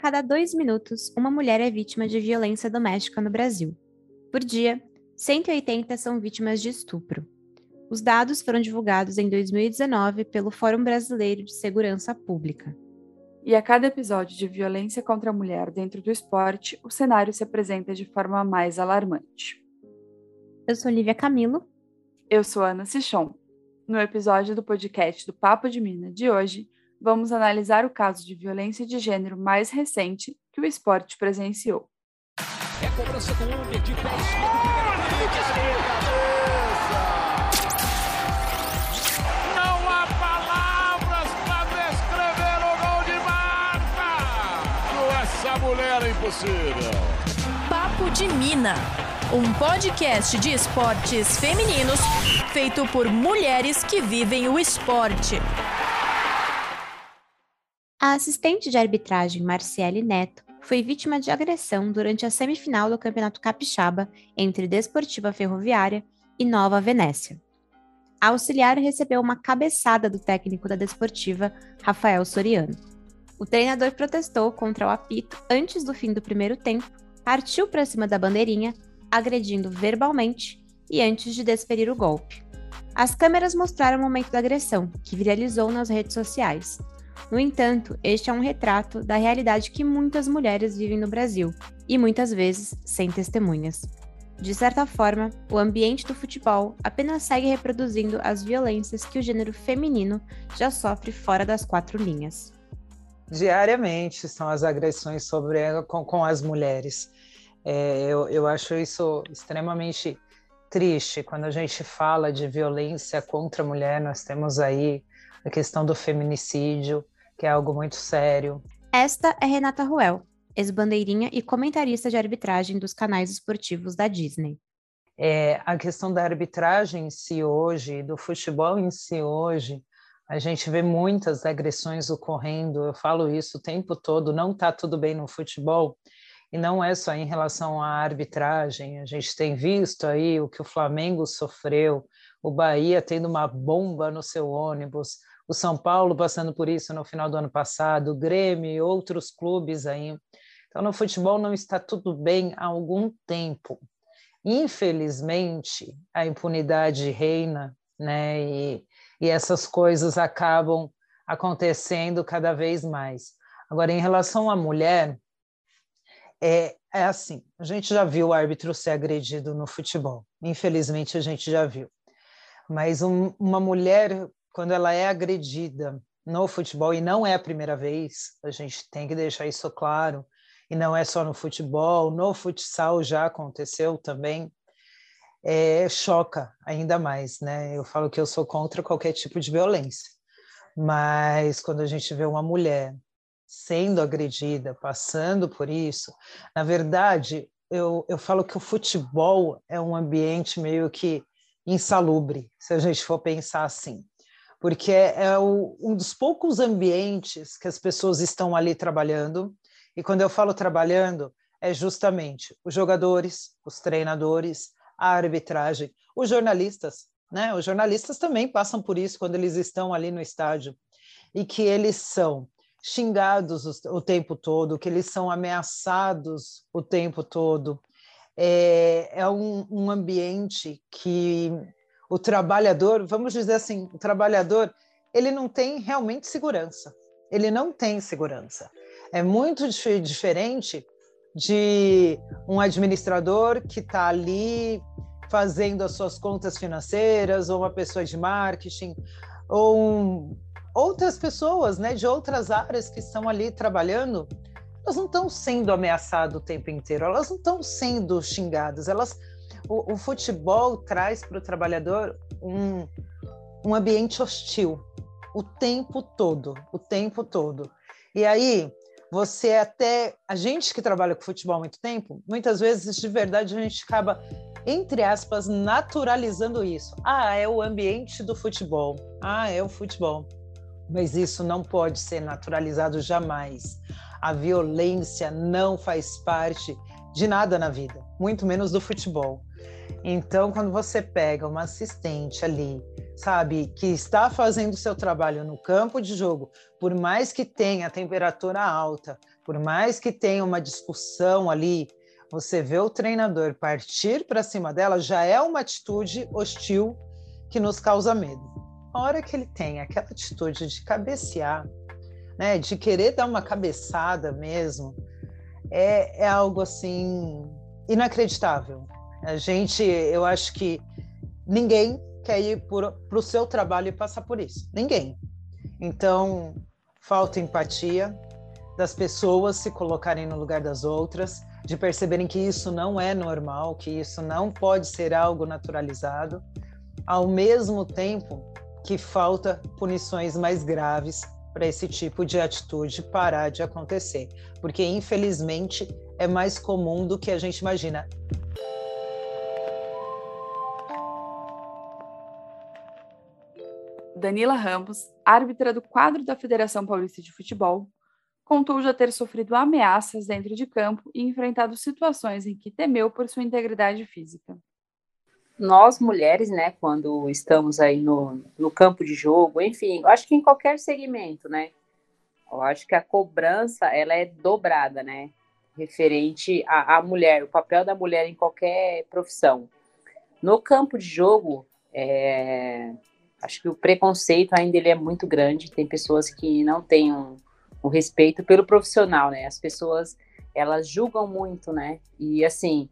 cada dois minutos, uma mulher é vítima de violência doméstica no Brasil. Por dia, 180 são vítimas de estupro. Os dados foram divulgados em 2019 pelo Fórum Brasileiro de Segurança Pública. E a cada episódio de violência contra a mulher dentro do esporte, o cenário se apresenta de forma mais alarmante. Eu sou Lívia Camilo. Eu sou Ana Sichon. No episódio do podcast do Papo de Mina de hoje, vamos analisar o caso de violência de gênero mais recente que o esporte presenciou. É cobrança com um de Não há palavras para descrever o gol de Marta! Essa mulher é impossível. Papo de Mina, um podcast de esportes femininos feito por mulheres que vivem o esporte. A assistente de arbitragem Marciele Neto foi vítima de agressão durante a semifinal do Campeonato Capixaba entre Desportiva Ferroviária e Nova Venécia. A auxiliar recebeu uma cabeçada do técnico da Desportiva, Rafael Soriano. O treinador protestou contra o apito antes do fim do primeiro tempo, partiu para cima da bandeirinha, agredindo verbalmente e antes de desferir o golpe. As câmeras mostraram o momento da agressão, que viralizou nas redes sociais, no entanto, este é um retrato da realidade que muitas mulheres vivem no Brasil, e muitas vezes sem testemunhas. De certa forma, o ambiente do futebol apenas segue reproduzindo as violências que o gênero feminino já sofre fora das quatro linhas. Diariamente são as agressões sobre com, com as mulheres. É, eu, eu acho isso extremamente triste. Quando a gente fala de violência contra a mulher, nós temos aí a questão do feminicídio, que é algo muito sério. Esta é Renata Ruel, ex-bandeirinha e comentarista de arbitragem dos canais esportivos da Disney. É, a questão da arbitragem em si hoje, do futebol em si hoje, a gente vê muitas agressões ocorrendo. Eu falo isso o tempo todo. Não está tudo bem no futebol e não é só em relação à arbitragem. A gente tem visto aí o que o Flamengo sofreu, o Bahia tendo uma bomba no seu ônibus, o São Paulo passando por isso no final do ano passado, o Grêmio e outros clubes aí. Então, no futebol não está tudo bem há algum tempo. Infelizmente, a impunidade reina, né? E, e essas coisas acabam acontecendo cada vez mais. Agora, em relação à mulher, é, é assim: a gente já viu o árbitro ser agredido no futebol, infelizmente a gente já viu. Mas um, uma mulher quando ela é agredida no futebol, e não é a primeira vez, a gente tem que deixar isso claro, e não é só no futebol, no futsal já aconteceu também, é, choca ainda mais, né? Eu falo que eu sou contra qualquer tipo de violência, mas quando a gente vê uma mulher sendo agredida, passando por isso, na verdade, eu, eu falo que o futebol é um ambiente meio que insalubre, se a gente for pensar assim porque é, é o, um dos poucos ambientes que as pessoas estão ali trabalhando. E quando eu falo trabalhando, é justamente os jogadores, os treinadores, a arbitragem, os jornalistas, né? Os jornalistas também passam por isso quando eles estão ali no estádio e que eles são xingados o, o tempo todo, que eles são ameaçados o tempo todo. É, é um, um ambiente que o trabalhador, vamos dizer assim, o trabalhador, ele não tem realmente segurança. Ele não tem segurança. É muito dif diferente de um administrador que está ali fazendo as suas contas financeiras, ou uma pessoa de marketing, ou um, outras pessoas né, de outras áreas que estão ali trabalhando, elas não estão sendo ameaçadas o tempo inteiro, elas não estão sendo xingadas, elas o, o futebol traz para o trabalhador um, um ambiente hostil o tempo todo, o tempo todo. E aí, você até. A gente que trabalha com futebol há muito tempo, muitas vezes, de verdade, a gente acaba, entre aspas, naturalizando isso. Ah, é o ambiente do futebol. Ah, é o futebol. Mas isso não pode ser naturalizado jamais. A violência não faz parte de nada na vida, muito menos do futebol. Então, quando você pega uma assistente ali sabe, que está fazendo o seu trabalho no campo de jogo, por mais que tenha temperatura alta, por mais que tenha uma discussão ali, você vê o treinador partir para cima dela, já é uma atitude hostil que nos causa medo. A hora que ele tem aquela atitude de cabecear, né, de querer dar uma cabeçada mesmo, é, é algo assim inacreditável. A gente, eu acho que ninguém quer ir para o seu trabalho e passar por isso. Ninguém. Então, falta empatia das pessoas se colocarem no lugar das outras, de perceberem que isso não é normal, que isso não pode ser algo naturalizado, ao mesmo tempo que falta punições mais graves para esse tipo de atitude parar de acontecer, porque infelizmente é mais comum do que a gente imagina. Danila Ramos, árbitra do quadro da Federação Paulista de Futebol, contou já ter sofrido ameaças dentro de campo e enfrentado situações em que temeu por sua integridade física. Nós, mulheres, né, quando estamos aí no, no campo de jogo, enfim, acho que em qualquer segmento, né, eu acho que a cobrança, ela é dobrada, né, referente à, à mulher, o papel da mulher em qualquer profissão. No campo de jogo, é, acho que o preconceito ainda ele é muito grande. Tem pessoas que não têm um, um, respeito pelo profissional, né? As pessoas elas julgam muito, né? E assim,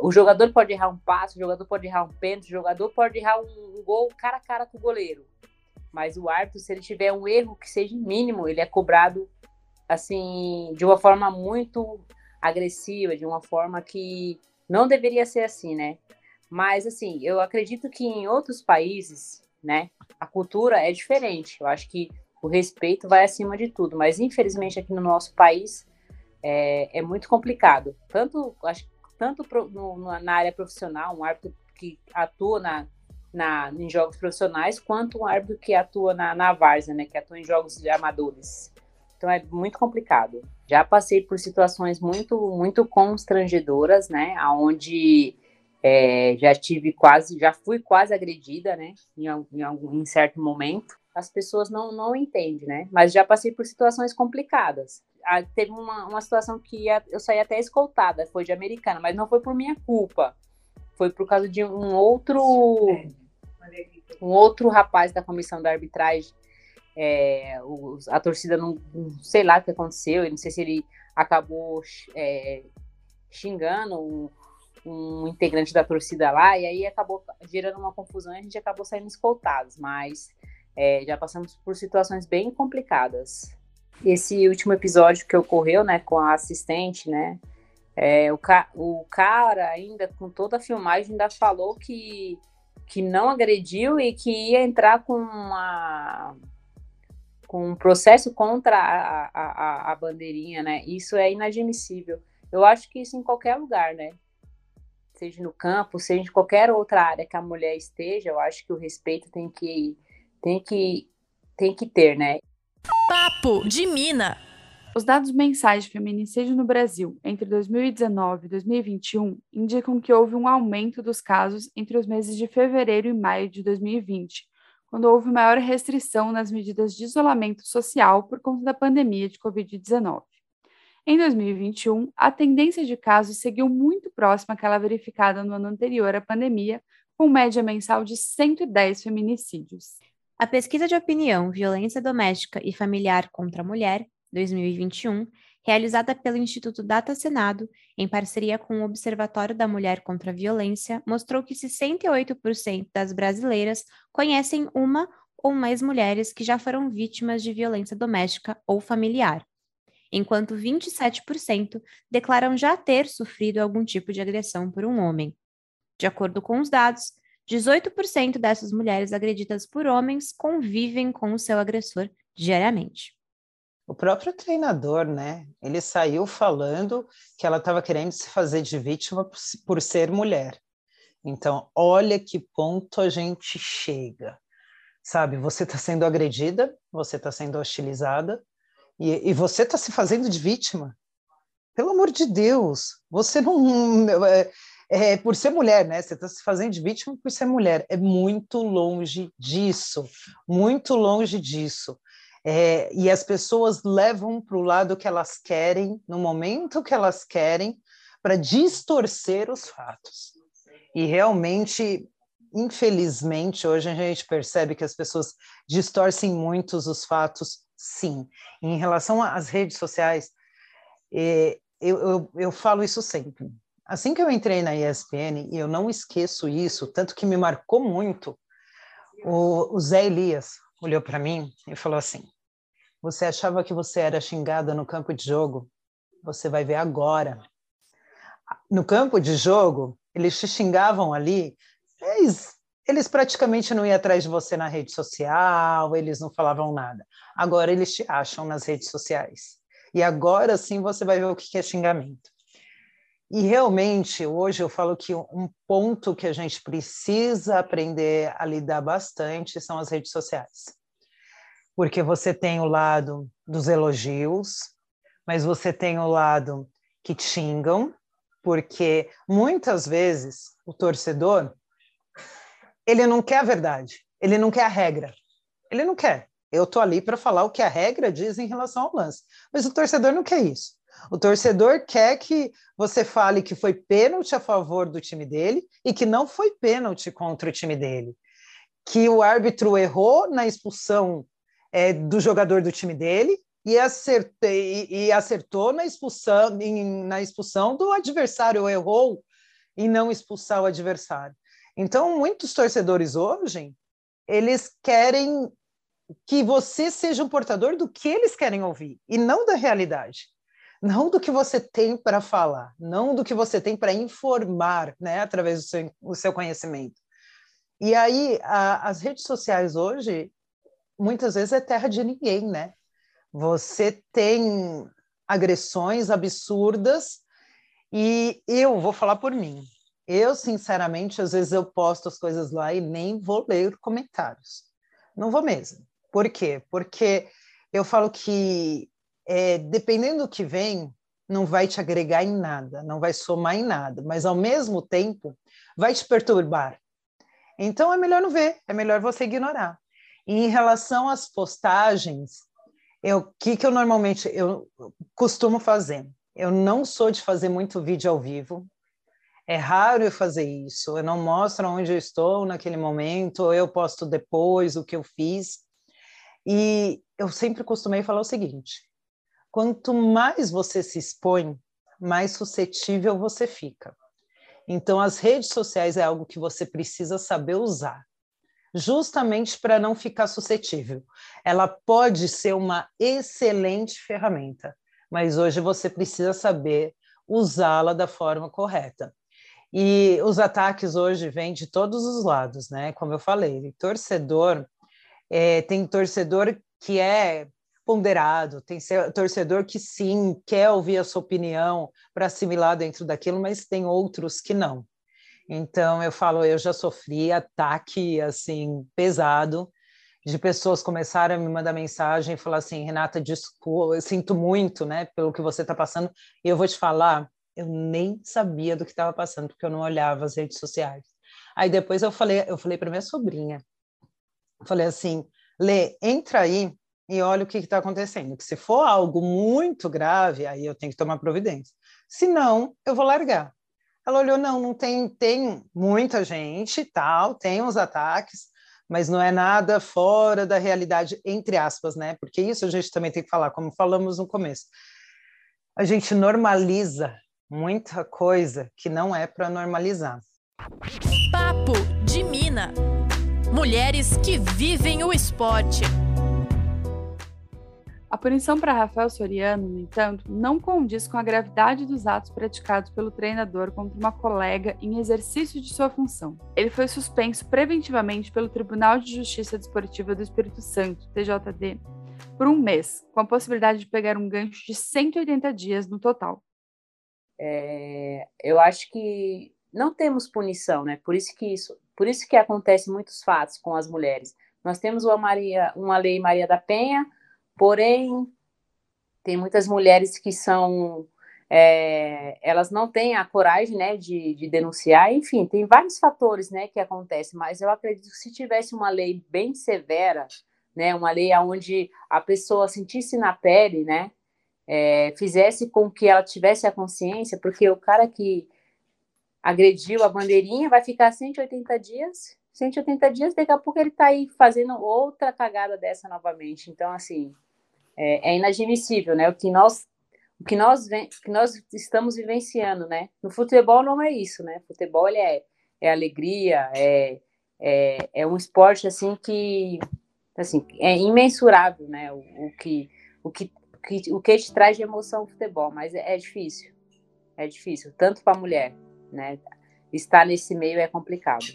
o jogador pode errar um passo, o jogador pode errar um pênalti, o jogador pode errar um, um gol cara a cara com o goleiro. Mas o árbitro, se ele tiver um erro que seja mínimo, ele é cobrado assim de uma forma muito agressiva, de uma forma que não deveria ser assim, né? Mas assim, eu acredito que em outros países né? A cultura é diferente. Eu acho que o respeito vai acima de tudo, mas infelizmente aqui no nosso país é, é muito complicado. Tanto, acho, tanto pro, no, na área profissional, um árbitro que atua na, na, em jogos profissionais, quanto um árbitro que atua na, na várzea, né? Que atua em jogos de amadores. Então é muito complicado. Já passei por situações muito, muito constrangedoras, né? Onde é, já tive quase, já fui quase agredida, né? Em, em, algum, em certo momento. As pessoas não, não entendem, né? Mas já passei por situações complicadas. Ah, teve uma, uma situação que ia, eu saí até escoltada, foi de americana, mas não foi por minha culpa. Foi por causa de um outro. Um outro rapaz da comissão da arbitragem. É, a torcida não, sei lá o que aconteceu, eu não sei se ele acabou é, xingando um integrante da torcida lá, e aí acabou gerando uma confusão e a gente acabou saindo escoltados, mas é, já passamos por situações bem complicadas. Esse último episódio que ocorreu, né, com a assistente, né, é, o, ca o cara ainda, com toda a filmagem, ainda falou que, que não agrediu e que ia entrar com uma com um processo contra a, a, a bandeirinha, né? Isso é inadmissível. Eu acho que isso em qualquer lugar, né? seja no campo, seja em qualquer outra área que a mulher esteja, eu acho que o respeito tem que tem que tem que ter, né? Papo de Mina. Os dados mensais de feminicídio no Brasil entre 2019 e 2021 indicam que houve um aumento dos casos entre os meses de fevereiro e maio de 2020, quando houve maior restrição nas medidas de isolamento social por conta da pandemia de Covid-19. Em 2021, a tendência de casos seguiu muito próxima àquela verificada no ano anterior à pandemia, com média mensal de 110 feminicídios. A pesquisa de opinião Violência Doméstica e Familiar contra a Mulher, 2021, realizada pelo Instituto Data Senado, em parceria com o Observatório da Mulher contra a Violência, mostrou que 68% das brasileiras conhecem uma ou mais mulheres que já foram vítimas de violência doméstica ou familiar enquanto 27% declaram já ter sofrido algum tipo de agressão por um homem. De acordo com os dados, 18% dessas mulheres agredidas por homens convivem com o seu agressor diariamente. O próprio treinador, né? Ele saiu falando que ela estava querendo se fazer de vítima por ser mulher. Então, olha que ponto a gente chega. Sabe, você está sendo agredida, você está sendo hostilizada, e, e você está se fazendo de vítima. Pelo amor de Deus, você não. É, é, por ser mulher, né? Você está se fazendo de vítima por ser mulher. É muito longe disso, muito longe disso. É, e as pessoas levam para o lado que elas querem, no momento que elas querem, para distorcer os fatos. E realmente, infelizmente, hoje a gente percebe que as pessoas distorcem muitos os fatos, sim. Em relação às redes sociais, é, eu, eu, eu falo isso sempre. Assim que eu entrei na ESPN, e eu não esqueço isso, tanto que me marcou muito, o, o Zé Elias olhou para mim e falou assim: Você achava que você era xingada no campo de jogo? Você vai ver agora. No campo de jogo, eles te xingavam ali, eles, eles praticamente não iam atrás de você na rede social, eles não falavam nada. Agora eles te acham nas redes sociais. E agora sim você vai ver o que é xingamento. E realmente, hoje eu falo que um ponto que a gente precisa aprender a lidar bastante são as redes sociais. Porque você tem o lado dos elogios, mas você tem o lado que xingam, porque muitas vezes o torcedor ele não quer a verdade, ele não quer a regra, ele não quer. Eu tô ali para falar o que a regra diz em relação ao lance, mas o torcedor não quer isso. O torcedor quer que você fale que foi pênalti a favor do time dele e que não foi pênalti contra o time dele. Que o árbitro errou na expulsão é, do jogador do time dele e, acertei, e acertou na expulsão, em, na expulsão do adversário, errou em não expulsar o adversário. Então, muitos torcedores hoje, eles querem que você seja um portador do que eles querem ouvir e não da realidade não do que você tem para falar, não do que você tem para informar, né, através do seu, do seu conhecimento. E aí, a, as redes sociais hoje, muitas vezes é terra de ninguém, né? Você tem agressões absurdas e eu vou falar por mim. Eu, sinceramente, às vezes eu posto as coisas lá e nem vou ler comentários. Não vou mesmo. Por quê? Porque eu falo que é, dependendo do que vem, não vai te agregar em nada, não vai somar em nada, mas ao mesmo tempo vai te perturbar. Então é melhor não ver, é melhor você ignorar. E em relação às postagens, o que, que eu normalmente eu costumo fazer? Eu não sou de fazer muito vídeo ao vivo. É raro eu fazer isso. Eu não mostro onde eu estou naquele momento, eu posto depois o que eu fiz. E eu sempre costumei falar o seguinte: quanto mais você se expõe, mais suscetível você fica. Então, as redes sociais é algo que você precisa saber usar, justamente para não ficar suscetível. Ela pode ser uma excelente ferramenta, mas hoje você precisa saber usá-la da forma correta. E os ataques hoje vêm de todos os lados, né? Como eu falei, torcedor, é, tem torcedor que é ponderado, tem torcedor que sim, quer ouvir a sua opinião para assimilar dentro daquilo, mas tem outros que não. Então eu falo, eu já sofri ataque assim pesado de pessoas começarem a me mandar mensagem e falar assim, Renata, desculpa, eu sinto muito, né, pelo que você está passando. E eu vou te falar, eu nem sabia do que estava passando porque eu não olhava as redes sociais. Aí depois eu falei, eu falei para minha sobrinha, falei assim, Lê, entra aí e olha o que está acontecendo. Que se for algo muito grave, aí eu tenho que tomar providência. Se não, eu vou largar. Ela olhou, não, não tem, tem muita gente, tal, tem uns ataques, mas não é nada fora da realidade, entre aspas, né? Porque isso a gente também tem que falar, como falamos no começo. A gente normaliza muita coisa que não é para normalizar. Papo de Mina. Mulheres que vivem o esporte. A punição para Rafael Soriano, no entanto, não condiz com a gravidade dos atos praticados pelo treinador contra uma colega em exercício de sua função. Ele foi suspenso preventivamente pelo Tribunal de Justiça Desportiva do Espírito Santo, TJD, por um mês, com a possibilidade de pegar um gancho de 180 dias no total. É, eu acho que não temos punição, né? Por isso que isso, por isso que acontece muitos fatos com as mulheres. Nós temos uma, Maria, uma lei Maria da Penha, Porém, tem muitas mulheres que são é, elas não têm a coragem, né, de, de, denunciar, enfim, tem vários fatores, né, que acontecem, mas eu acredito que se tivesse uma lei bem severa, né, uma lei onde a pessoa sentisse na pele, né, é, fizesse com que ela tivesse a consciência, porque o cara que agrediu a bandeirinha vai ficar 180 dias, 180 dias, daqui a pouco ele está aí fazendo outra cagada dessa novamente. Então, assim, é, é inadmissível, né? O que nós o que nós, que nós estamos vivenciando, né? No futebol não é isso, né? Futebol é, é alegria, é, é, é um esporte assim que assim é imensurável, né? O, o que o que, que o que te traz de emoção o futebol, mas é, é difícil, é difícil tanto para a mulher, né? Estar nesse meio é complicado.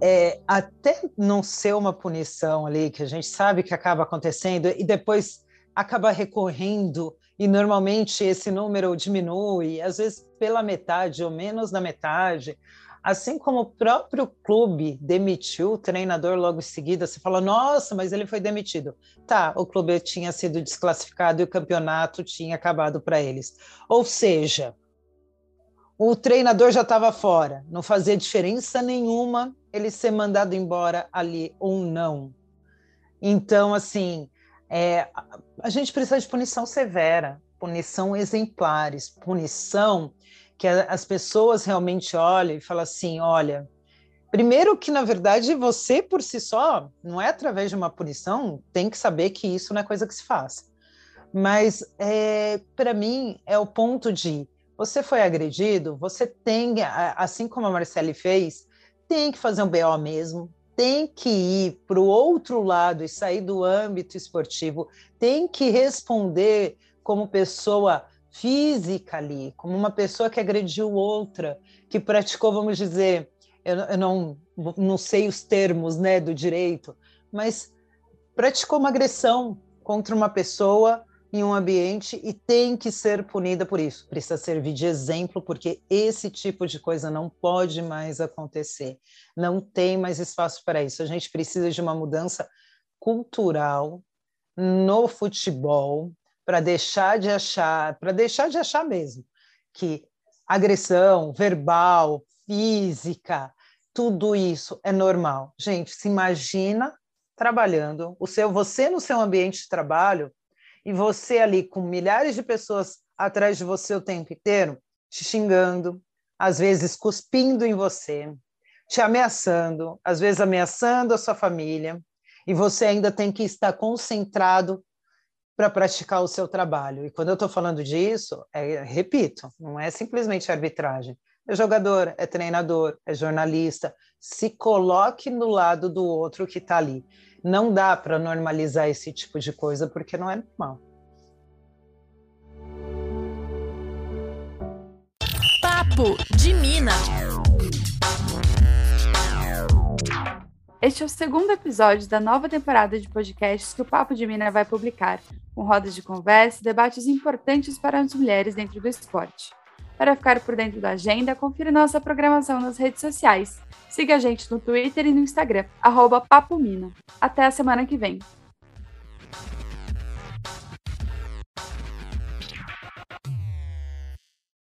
É, até não ser uma punição ali, que a gente sabe que acaba acontecendo, e depois acaba recorrendo, e normalmente esse número diminui, às vezes pela metade ou menos da metade. Assim como o próprio clube demitiu o treinador logo em seguida, você fala, nossa, mas ele foi demitido. Tá, o clube tinha sido desclassificado e o campeonato tinha acabado para eles. Ou seja, o treinador já estava fora, não fazia diferença nenhuma ele ser mandado embora ali ou não. Então, assim, é, a gente precisa de punição severa, punição exemplares, punição que as pessoas realmente olhem e falam assim: olha, primeiro que na verdade você por si só, não é através de uma punição, tem que saber que isso não é coisa que se faz. Mas é, para mim é o ponto de você foi agredido, você tem, assim como a Marcele fez, tem que fazer um BO mesmo, tem que ir para o outro lado e sair do âmbito esportivo, tem que responder como pessoa física ali, como uma pessoa que agrediu outra, que praticou, vamos dizer, eu, eu não, não sei os termos né, do direito, mas praticou uma agressão contra uma pessoa em um ambiente e tem que ser punida por isso. Precisa servir de exemplo, porque esse tipo de coisa não pode mais acontecer. Não tem mais espaço para isso. A gente precisa de uma mudança cultural no futebol para deixar de achar, para deixar de achar mesmo que agressão verbal, física, tudo isso é normal. Gente, se imagina trabalhando, o seu você no seu ambiente de trabalho e você ali com milhares de pessoas atrás de você o tempo inteiro, te xingando, às vezes cuspindo em você, te ameaçando, às vezes ameaçando a sua família, e você ainda tem que estar concentrado para praticar o seu trabalho. E quando eu estou falando disso, é, repito, não é simplesmente arbitragem. É jogador, é treinador, é jornalista. Se coloque no lado do outro que está ali não dá para normalizar esse tipo de coisa porque não é normal. Papo de Mina. Este é o segundo episódio da nova temporada de podcasts que o Papo de Mina vai publicar, com rodas de conversa e debates importantes para as mulheres dentro do esporte. Para ficar por dentro da agenda, confira nossa programação nas redes sociais. Siga a gente no Twitter e no Instagram, arroba. Até a semana que vem.